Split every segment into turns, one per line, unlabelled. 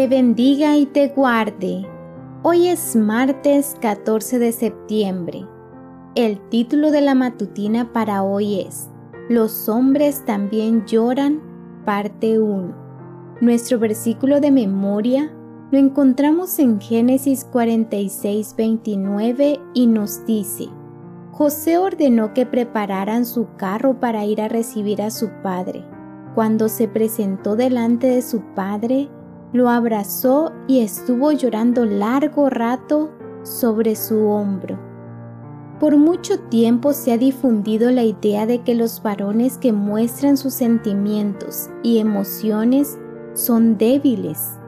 te bendiga y te guarde. Hoy es martes 14 de septiembre. El título de la matutina para hoy es Los hombres también lloran, parte 1. Nuestro versículo de memoria lo encontramos en Génesis 46, 29 y nos dice, José ordenó que prepararan su carro para ir a recibir a su padre. Cuando se presentó delante de su padre, lo abrazó y estuvo llorando largo rato sobre su hombro. Por mucho tiempo se ha difundido la idea de que los varones que muestran sus sentimientos y emociones son débiles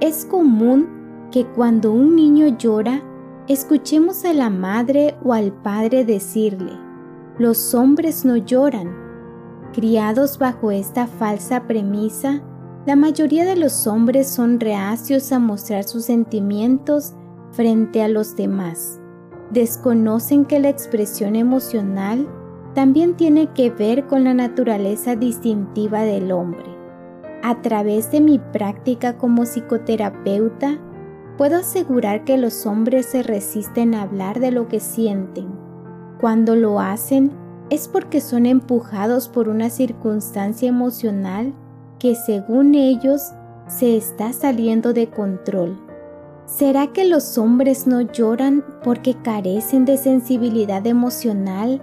es común que cuando un niño llora, escuchemos a la madre o al padre decirle, los hombres no lloran. Criados bajo esta falsa premisa, la mayoría de los hombres son reacios a mostrar sus sentimientos frente a los demás. Desconocen que la expresión emocional también tiene que ver con la naturaleza distintiva del hombre. A través de mi práctica como psicoterapeuta, puedo asegurar que los hombres se resisten a hablar de lo que sienten. Cuando lo hacen es porque son empujados por una circunstancia emocional que según ellos se está saliendo de control. ¿Será que los hombres no lloran porque carecen de sensibilidad emocional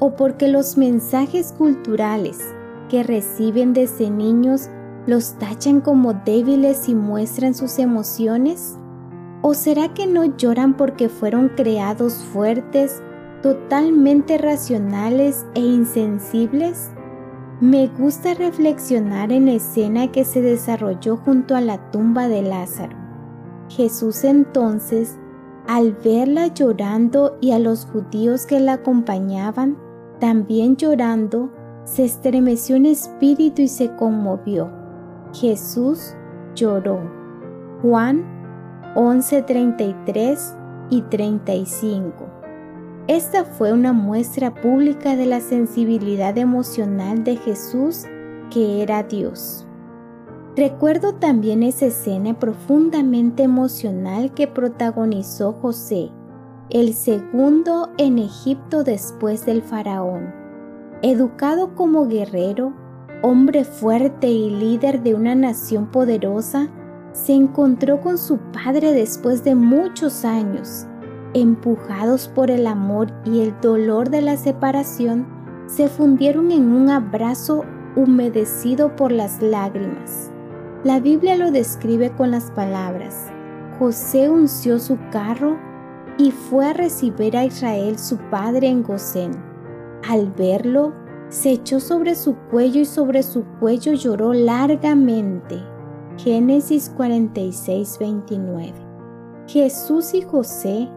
o porque los mensajes culturales que reciben desde niños los tachan como débiles y muestran sus emociones? ¿O será que no lloran porque fueron creados fuertes, totalmente racionales e insensibles? Me gusta reflexionar en la escena que se desarrolló junto a la tumba de Lázaro. Jesús entonces, al verla llorando y a los judíos que la acompañaban también llorando, se estremeció en espíritu y se conmovió. Jesús lloró. Juan 11:33 y 35. Esta fue una muestra pública de la sensibilidad emocional de Jesús que era Dios. Recuerdo también esa escena profundamente emocional que protagonizó José, el segundo en Egipto después del faraón. Educado como guerrero, hombre fuerte y líder de una nación poderosa, se encontró con su padre después de muchos años. Empujados por el amor y el dolor de la separación, se fundieron en un abrazo humedecido por las lágrimas. La Biblia lo describe con las palabras, José unció su carro y fue a recibir a Israel su padre en Gosén. Al verlo, se echó sobre su cuello y sobre su cuello lloró largamente. Génesis 46, 29. Jesús y José,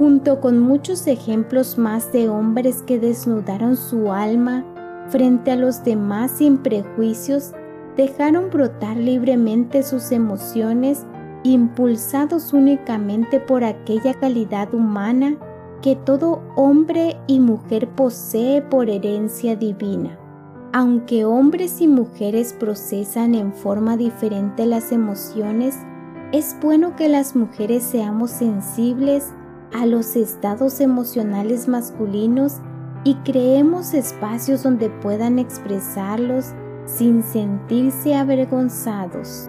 junto con muchos ejemplos más de hombres que desnudaron su alma frente a los demás sin prejuicios, dejaron brotar libremente sus emociones impulsados únicamente por aquella calidad humana que todo hombre y mujer posee por herencia divina. Aunque hombres y mujeres procesan en forma diferente las emociones, es bueno que las mujeres seamos sensibles a los estados emocionales masculinos y creemos espacios donde puedan expresarlos sin sentirse avergonzados.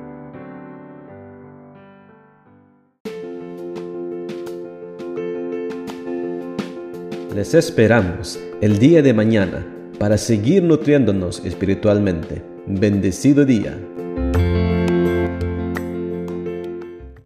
Les esperamos el día de mañana para seguir nutriéndonos espiritualmente. Bendecido día.